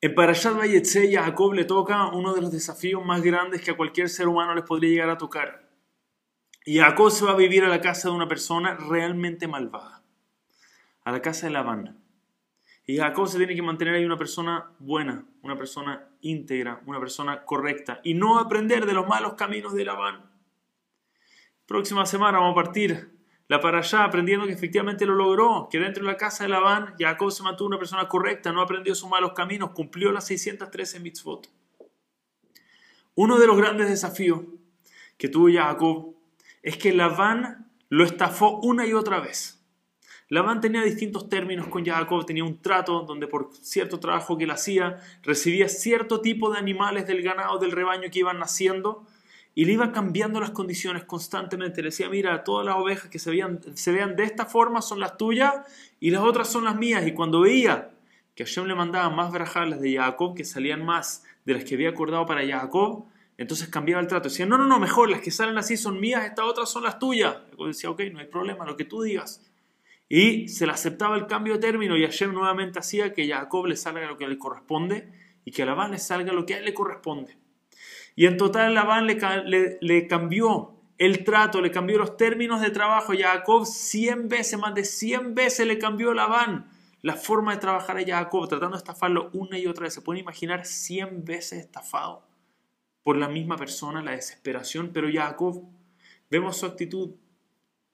En Parashat Vayetze, Jacob le toca uno de los desafíos más grandes que a cualquier ser humano les podría llegar a tocar. Y Jacob se va a vivir a la casa de una persona realmente malvada, a la casa de Labán. Y Jacob se tiene que mantener ahí una persona buena, una persona íntegra, una persona correcta, y no aprender de los malos caminos de Labán. Próxima semana vamos a partir la para allá, aprendiendo que efectivamente lo logró, que dentro de la casa de Labán, Jacob se mantuvo una persona correcta, no aprendió sus malos caminos, cumplió las 613 mitzvot. Uno de los grandes desafíos que tuvo Jacob es que Labán lo estafó una y otra vez. Labán tenía distintos términos con Jacob, tenía un trato donde por cierto trabajo que él hacía recibía cierto tipo de animales del ganado del rebaño que iban naciendo y le iba cambiando las condiciones constantemente. Le decía, mira, todas las ovejas que se vean, se vean de esta forma son las tuyas y las otras son las mías. Y cuando veía que Hashem le mandaba más las de Jacob, que salían más de las que había acordado para Jacob, entonces cambiaba el trato. Decía, no, no, no, mejor, las que salen así son mías, estas otras son las tuyas. Jacob decía, ok, no hay problema, lo que tú digas. Y se le aceptaba el cambio de término y Hashem nuevamente hacía que Jacob le salga lo que le corresponde y que a Labán le salga lo que a él le corresponde. Y en total Labán le, le, cambió el trato, le cambió los términos de trabajo. Jacob 100 veces, más de 100 veces le cambió Labán la forma de trabajar a Jacob, tratando de estafarlo una y otra vez. ¿Se pueden imaginar 100 veces estafado por la misma persona, la desesperación? Pero Jacob, vemos su actitud,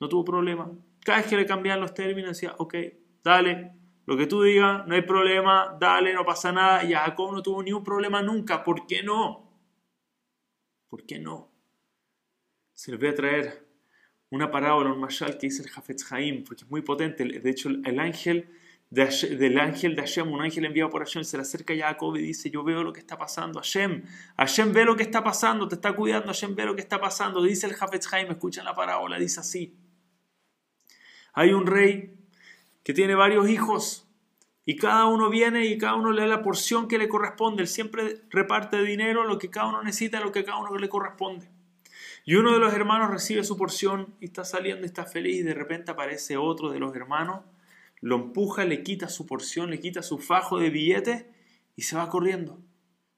no tuvo problema. Cada vez que le cambiaban los términos decía, ok, dale, lo que tú digas, no hay problema, dale, no pasa nada. Y Jacob no tuvo ni un problema nunca. ¿Por qué no? ¿Por qué no? Se les voy a traer una parábola, un mashal que dice el Hafetz Haim, porque es muy potente. De hecho, el ángel de del ángel de Hashem, un ángel enviado por Hashem, se le acerca a Jacob y dice, yo veo lo que está pasando, Hashem, Hashem ve lo que está pasando, te está cuidando, Hashem ve lo que está pasando, dice el Hafetz Haim, escuchan la parábola, dice así, hay un rey que tiene varios hijos, y cada uno viene y cada uno le da la porción que le corresponde. Él siempre reparte dinero, lo que cada uno necesita, lo que cada uno le corresponde. Y uno de los hermanos recibe su porción y está saliendo y está feliz y de repente aparece otro de los hermanos, lo empuja, le quita su porción, le quita su fajo de billetes y se va corriendo.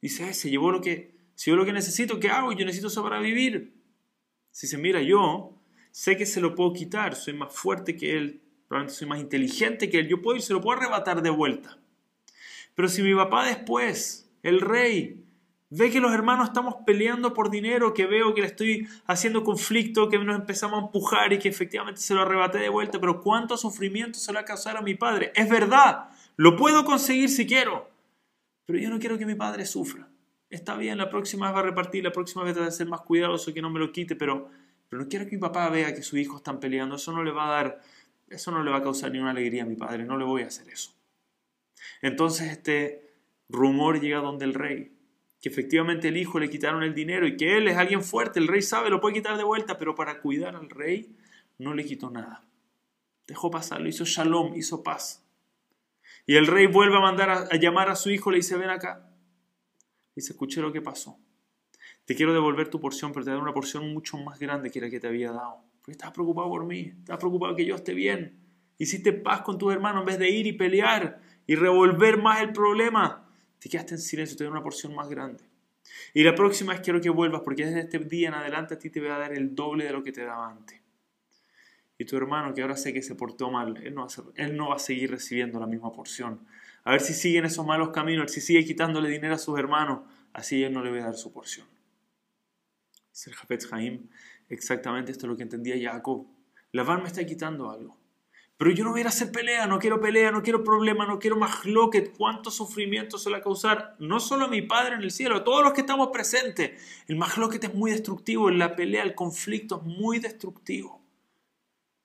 Dice, se llevó lo que, si yo lo que necesito, ¿qué hago? Yo necesito eso para vivir. Si se mira, yo sé que se lo puedo quitar, soy más fuerte que él, probablemente soy más inteligente que él, yo puedo y se lo puedo arrebatar de vuelta. Pero si mi papá después, el rey, ve que los hermanos estamos peleando por dinero, que veo que le estoy haciendo conflicto, que nos empezamos a empujar y que efectivamente se lo arrebaté de vuelta, pero cuánto sufrimiento se lo va a causar a mi padre. Es verdad, lo puedo conseguir si quiero, pero yo no quiero que mi padre sufra. Está bien, la próxima vez va a repartir, la próxima vez va a ser más cuidadoso, que no me lo quite, pero, pero no quiero que mi papá vea que sus hijos están peleando, eso no le va a dar eso no le va a causar ninguna alegría a mi padre, no le voy a hacer eso. Entonces este rumor llega donde el rey, que efectivamente el hijo le quitaron el dinero y que él es alguien fuerte, el rey sabe, lo puede quitar de vuelta, pero para cuidar al rey no le quitó nada. Dejó pasarlo, hizo shalom, hizo paz. Y el rey vuelve a mandar a, llamar a su hijo, le dice, ven acá. Dice, escuché lo que pasó. Te quiero devolver tu porción, pero te daré una porción mucho más grande que la que te había dado. Porque estás preocupado por mí, estás preocupado que yo esté bien. Hiciste paz con tus hermanos en vez de ir y pelear y revolver más el problema. Te quedaste en silencio, te doy una porción más grande. Y la próxima vez quiero que vuelvas porque desde este día en adelante a ti te voy a dar el doble de lo que te daba antes. Y tu hermano, que ahora sé que se portó mal, él no, va a, va seguir recibiendo la misma porción. A ver si sigue en esos malos caminos, a si sigue quitándole dinero a sus hermanos, así él no le voy a dar su porción. Es el Exactamente esto es lo que entendía Jacob. Labán me está quitando algo. Pero yo no voy a hacer pelea, no quiero pelea, no quiero problema, no quiero más que ¿Cuánto sufrimiento se le va a causar? No solo a mi padre en el cielo, a todos los que estamos presentes. El que es muy destructivo, la pelea, el conflicto es muy destructivo.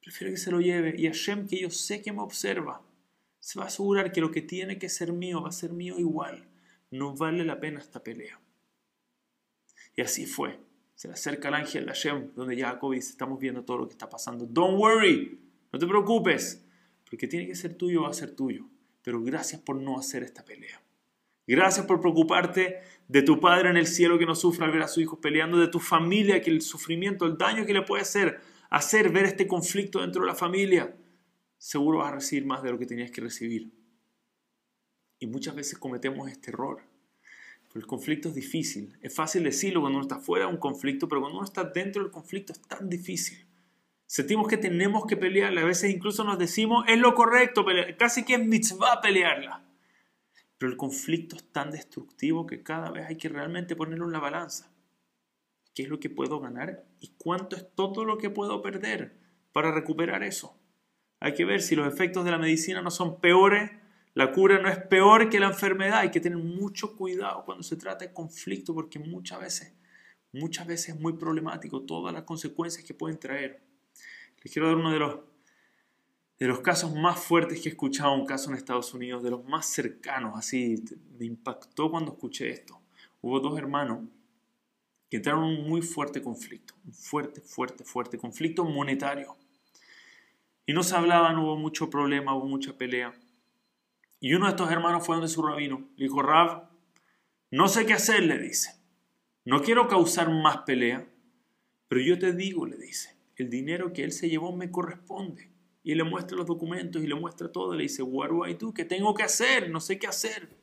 Prefiero que se lo lleve. Y Hashem, que yo sé que me observa, se va a asegurar que lo que tiene que ser mío va a ser mío igual. No vale la pena esta pelea. Y así fue. Se le acerca el ángel de Hashem, donde Jacob dice, estamos viendo todo lo que está pasando. Don't worry, no te preocupes, porque tiene que ser tuyo, va a ser tuyo. Pero gracias por no hacer esta pelea. Gracias por preocuparte de tu padre en el cielo que no sufra al ver a sus hijos peleando, de tu familia, que el sufrimiento, el daño que le puede hacer, hacer ver este conflicto dentro de la familia. Seguro vas a recibir más de lo que tenías que recibir. Y muchas veces cometemos este error. El conflicto es difícil. Es fácil decirlo cuando uno está fuera de un conflicto, pero cuando uno está dentro del conflicto es tan difícil. Sentimos que tenemos que pelearla. A veces incluso nos decimos, es lo correcto, casi que es mitzvah pelearla. Pero el conflicto es tan destructivo que cada vez hay que realmente ponerlo en la balanza. ¿Qué es lo que puedo ganar y cuánto es todo lo que puedo perder para recuperar eso? Hay que ver si los efectos de la medicina no son peores, la cura no es peor que la enfermedad. Hay que tener mucho cuidado cuando se trata de conflicto porque muchas veces, muchas veces es muy problemático todas las consecuencias que pueden traer. Les quiero dar uno de los, de los casos más fuertes que he escuchado, un caso en Estados Unidos, de los más cercanos, así, me impactó cuando escuché esto. Hubo dos hermanos que entraron en un muy fuerte conflicto, un fuerte, fuerte, fuerte conflicto monetario. Y no se hablaban, hubo mucho problema, hubo mucha pelea. Y uno de estos hermanos fue donde su rabino. Le dijo, Rab, no sé qué hacer, le dice. No quiero causar más pelea, pero yo te digo, le dice, el dinero que él se llevó me corresponde. Y le muestra los documentos y le muestra todo. Le dice, what do I do? ¿Qué tengo que hacer? No sé qué hacer.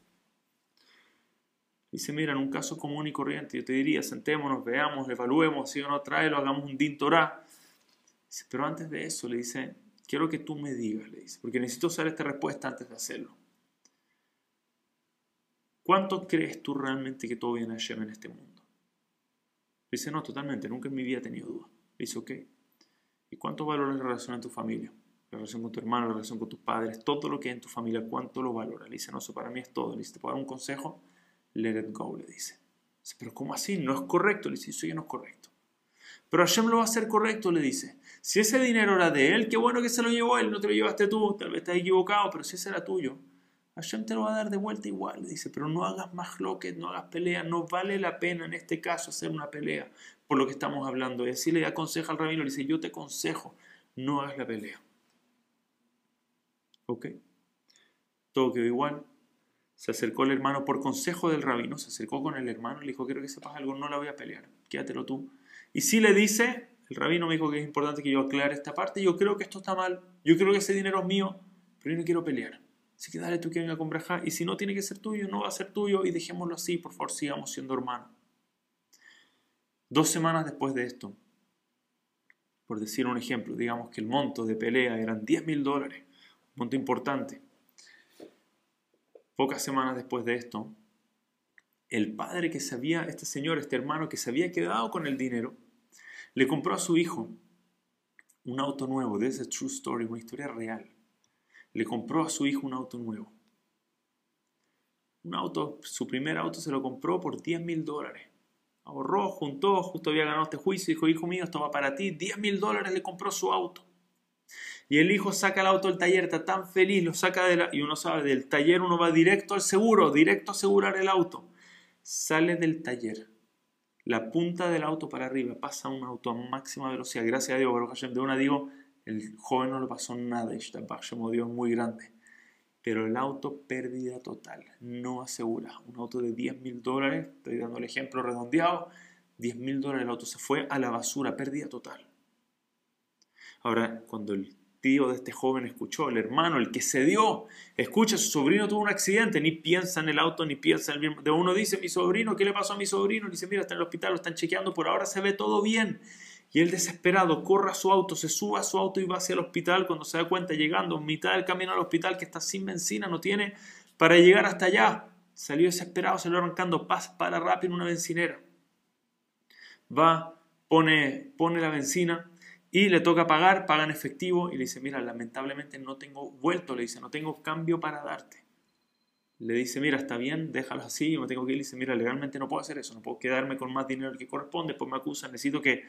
Dice, mira, en un caso común y corriente, yo te diría, sentémonos, veamos, evaluemos, si o no trae, lo hagamos un din Dice, pero antes de eso, le dice, quiero que tú me digas, le dice, porque necesito saber esta respuesta antes de hacerlo. ¿Cuánto crees tú realmente que todo viene a en este mundo? Dice, no, totalmente, nunca en mi vida he tenido duda. Dice, ok. ¿Y cuánto valora la relación en tu familia? La relación con tu hermano, la relación con tus padres, todo lo que hay en tu familia, ¿cuánto lo valora? Le dice, no, eso para mí es todo. Le dice, ¿te puedo dar un consejo? Let it go, le dice. dice pero ¿cómo así? No es correcto. Le dice, eso ya no es correcto. Pero Hashem lo va a hacer correcto, le dice. Si ese dinero era de él, qué bueno que se lo llevó él, no te lo llevaste tú, tal vez estás equivocado, pero si ese era tuyo, Hashem te lo va a dar de vuelta igual, le dice, pero no hagas más loques, no hagas pelea, no vale la pena en este caso hacer una pelea por lo que estamos hablando. Y así le aconseja al rabino, le dice, yo te aconsejo, no hagas la pelea. ¿Ok? Todo quedó igual. Se acercó el hermano por consejo del rabino, se acercó con el hermano le dijo, quiero que sepas algo, no la voy a pelear, quédatelo tú. Y si le dice, el rabino me dijo que es importante que yo aclare esta parte, yo creo que esto está mal, yo creo que ese dinero es mío, pero yo no quiero pelear. Así que dale tú que venga con braja, y si no tiene que ser tuyo, no va a ser tuyo, y dejémoslo así, por favor, sigamos siendo hermanos. Dos semanas después de esto, por decir un ejemplo, digamos que el monto de pelea eran 10 mil dólares, un monto importante. Pocas semanas después de esto, el padre que sabía, este señor, este hermano que se había quedado con el dinero, le compró a su hijo un auto nuevo. This is a true story, una historia real. Le compró a su hijo un auto nuevo. Un auto, su primer auto se lo compró por 10 mil dólares ahorró, juntó, justo había ganado este juicio, dijo, hijo mío, esto va para ti, 10 mil dólares le compró su auto. Y el hijo saca el auto del taller, está tan feliz, lo saca de la... Y uno sabe, del taller uno va directo al seguro, directo a asegurar el auto. Sale del taller, la punta del auto para arriba, pasa un auto a máxima velocidad. Gracias a Dios, de una digo, el joven no le pasó nada, Dios muy grande pero el auto pérdida total, no asegura. Un auto de 10 mil dólares, estoy dando el ejemplo redondeado, 10 mil dólares el auto se fue a la basura, pérdida total. Ahora, cuando el tío de este joven escuchó, el hermano, el que se dio, escucha, su sobrino tuvo un accidente, ni piensa en el auto, ni piensa en el mismo. De uno dice, mi sobrino, ¿qué le pasó a mi sobrino? dice, mira, está en el hospital, lo están chequeando, por ahora se ve todo bien. Y él desesperado corre a su auto, se sube a su auto y va hacia el hospital. Cuando se da cuenta, llegando a mitad del camino al hospital, que está sin benzina, no tiene para llegar hasta allá. Salió desesperado, salió arrancando, paz para rápido en una bencinera. Va, pone, pone la benzina y le toca pagar, paga en efectivo y le dice, mira, lamentablemente no tengo vuelto, le dice, no tengo cambio para darte. Le dice, mira, está bien, déjalo así, yo me tengo que ir. Le dice, mira, legalmente no puedo hacer eso, no puedo quedarme con más dinero que corresponde, pues me acusan, necesito que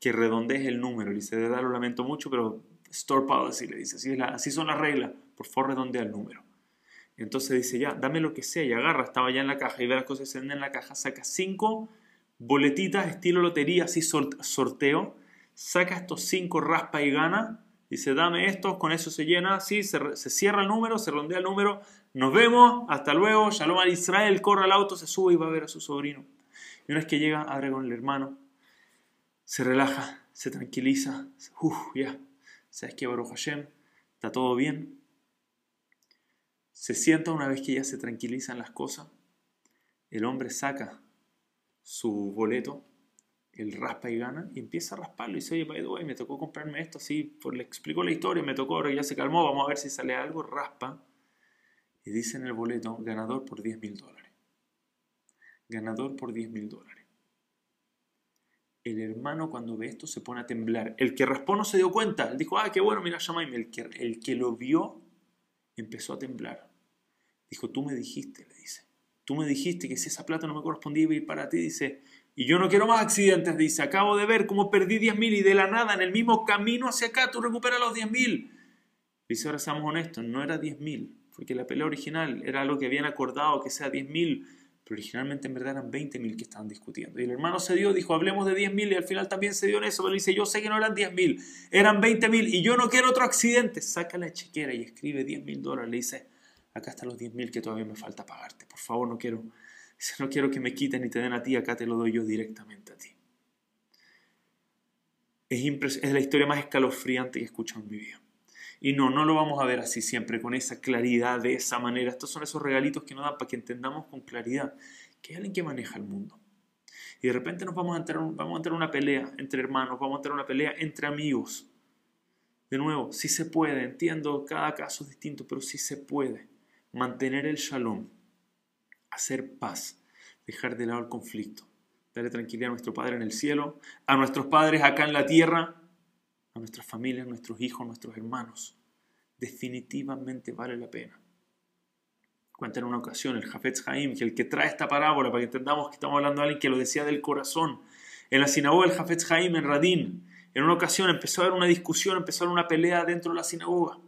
que redondees el número. Le dice, de verdad lo lamento mucho, pero store policy, le dice, así, así son las reglas, por favor redondea el número. Entonces dice, ya, dame lo que sea, y agarra, estaba ya en la caja, y ve las cosas se en la caja, saca cinco boletitas estilo lotería, así sorteo, saca estos cinco raspa y gana, dice, dame estos, con eso se llena, así, se, se cierra el número, se redondea el número, nos vemos, hasta luego, Shalom al Israel, corre al auto, se sube y va a ver a su sobrino. Y una vez que llega, abre con el hermano, se relaja, se tranquiliza, uff, ya, sabes que Baruch Hashem, está todo bien. Se sienta una vez que ya se tranquilizan las cosas, el hombre saca su boleto, el raspa y gana, y empieza a rasparlo y dice, oye, by the way, me tocó comprarme esto, así, por, le explico la historia, me tocó, ahora ya se calmó, vamos a ver si sale algo, raspa, y dice en el boleto, ganador por 10 mil dólares. Ganador por 10 mil dólares. El hermano cuando ve esto se pone a temblar. El que raspó no se dio cuenta. Él dijo, ah, qué bueno, mira, llamáime. El que, el que lo vio empezó a temblar. Dijo, tú me dijiste, le dice. Tú me dijiste que si esa plata no me correspondía iba a ir para ti. Dice, y yo no quiero más accidentes. Dice, acabo de ver cómo perdí 10 mil y de la nada, en el mismo camino hacia acá, tú recuperas los 10 mil. Dice, ahora seamos honestos, no era 10 mil, porque la pelea original era algo que habían acordado que sea 10 mil, pero originalmente en verdad eran 20 mil que estaban discutiendo. Y el hermano se dio, dijo, hablemos de 10 mil, y al final también se dio en eso, pero dice, yo sé que no eran 10 mil, eran 20 mil, y yo no quiero otro accidente. Saca la chequera y escribe 10 mil dólares, le dice, acá están los 10 mil que todavía me falta pagarte, por favor, no quiero, no quiero que me quiten y te den a ti, acá te lo doy yo directamente a ti. Es, es la historia más escalofriante que he escuchado en mi vida. Y no, no lo vamos a ver así siempre, con esa claridad, de esa manera. Estos son esos regalitos que nos dan para que entendamos con claridad que hay alguien que maneja el mundo. Y de repente nos vamos a entrar, vamos a entrar una pelea entre hermanos, vamos a entrar una pelea entre amigos. De nuevo, si se puede, entiendo, cada caso es distinto, pero si se puede mantener el shalom, hacer paz, dejar de lado el conflicto, darle tranquilidad a nuestro Padre en el cielo, a nuestros padres acá en la tierra, nuestras familias, nuestros hijos, nuestros hermanos. Definitivamente vale la pena. Cuenta en una ocasión el Jafetz Haim, que el que trae esta parábola, para que entendamos que estamos hablando de alguien que lo decía del corazón, en la sinagoga del Jafetz Haim en Radín, en una ocasión empezó a haber una discusión, empezó a haber una pelea dentro de la sinagoga.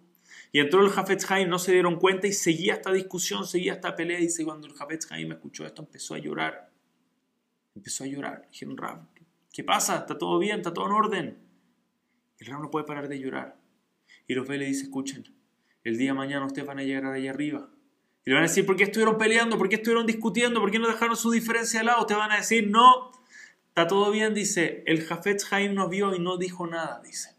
Y entró el Jafetz Haim, no se dieron cuenta y seguía esta discusión, seguía esta pelea. Y dice, cuando el Jafetz Haim escuchó esto, empezó a llorar. Empezó a llorar. Dijeron, Rab, ¿qué pasa? ¿Está todo bien? ¿Está todo en orden? El Rab no puede parar de llorar. Y los ve y le dice, escuchen, el día de mañana ustedes van a llegar allá arriba. Y le van a decir, ¿por qué estuvieron peleando? ¿Por qué estuvieron discutiendo? ¿Por qué no dejaron su diferencia al lado? Te van a decir, no, está todo bien, dice. El Jafetz Haim nos vio y no dijo nada, dice.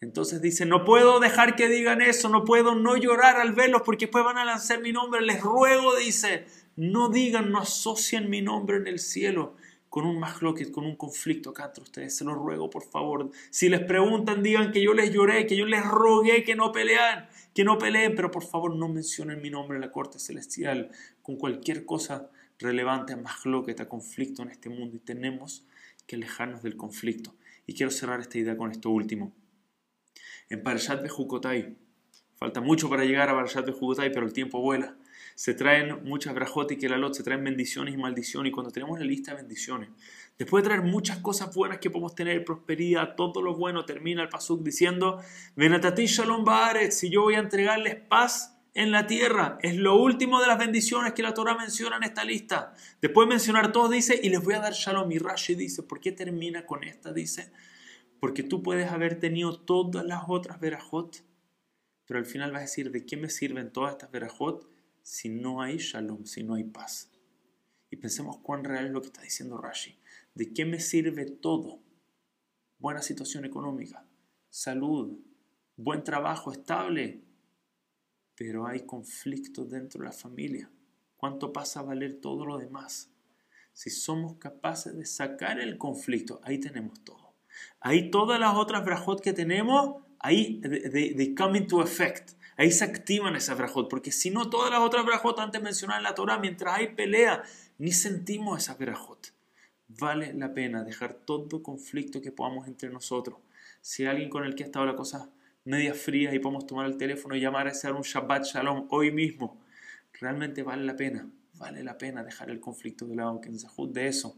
Entonces dice, no puedo dejar que digan eso, no puedo no llorar al verlos porque después van a lanzar mi nombre. Les ruego, dice, no digan, no asocien mi nombre en el cielo con un mahloket, con un conflicto acá entre ustedes. Se los ruego, por favor. Si les preguntan, digan que yo les lloré, que yo les rogué que no pelean, que no peleen, pero por favor no mencionen mi nombre en la corte celestial con cualquier cosa relevante a mahloket, a conflicto en este mundo. Y tenemos que alejarnos del conflicto. Y quiero cerrar esta idea con esto último en Parashat Bejukotai. Falta mucho para llegar a Parashat Bejukotai, pero el tiempo vuela. Se traen muchas brajot y kelalot, se traen bendiciones y maldiciones. Y cuando tenemos la lista de bendiciones, después de traer muchas cosas buenas que podemos tener, prosperidad, todo lo bueno, termina el pasuk diciendo: Venatati Shalom Baaret, si yo voy a entregarles paz en la tierra. Es lo último de las bendiciones que la Torah menciona en esta lista. Después de mencionar todos, dice, y les voy a dar shalom. Y Rashi dice, ¿por qué termina con esta? Dice, porque tú puedes haber tenido todas las otras verajot, pero al final vas a decir, ¿de qué me sirven todas estas verajot si no hay shalom, si no hay paz? Y pensemos cuán real es lo que está diciendo Rashi. ¿De qué me sirve todo? Buena situación económica, salud, buen trabajo estable, pero hay conflicto dentro de la familia. ¿Cuánto pasa a valer todo lo demás? Si somos capaces de sacar el conflicto, ahí tenemos todo. Ahí todas las otras brajot que tenemos, ahí they, come into effect. Ahí se activan esas brajot, porque si no, todas las otras brajot antes mencionadas en la Torah, mientras hay pelea, ni sentimos esas brajot. Vale la pena dejar todo conflicto que podamos entre nosotros. Si hay alguien con el que ha estado la cosa media fría y podemos tomar el teléfono y llamar a ese un Shabbat Shalom hoy mismo, realmente vale la pena. Vale la pena dejar el conflicto de lado, aunque en de eso.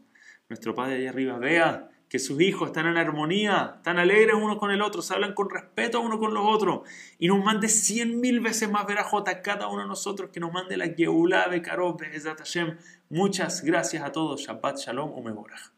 Nuestro Padre allá arriba vea que sus hijos están en armonía, están alegres unos con el otro, se hablan con respeto uno con los otros y nos mande cien mil veces más verajota cada uno de nosotros que nos mande la Geulá Bekarov. Muchas gracias a todos. Shabbat Shalom Umeborach.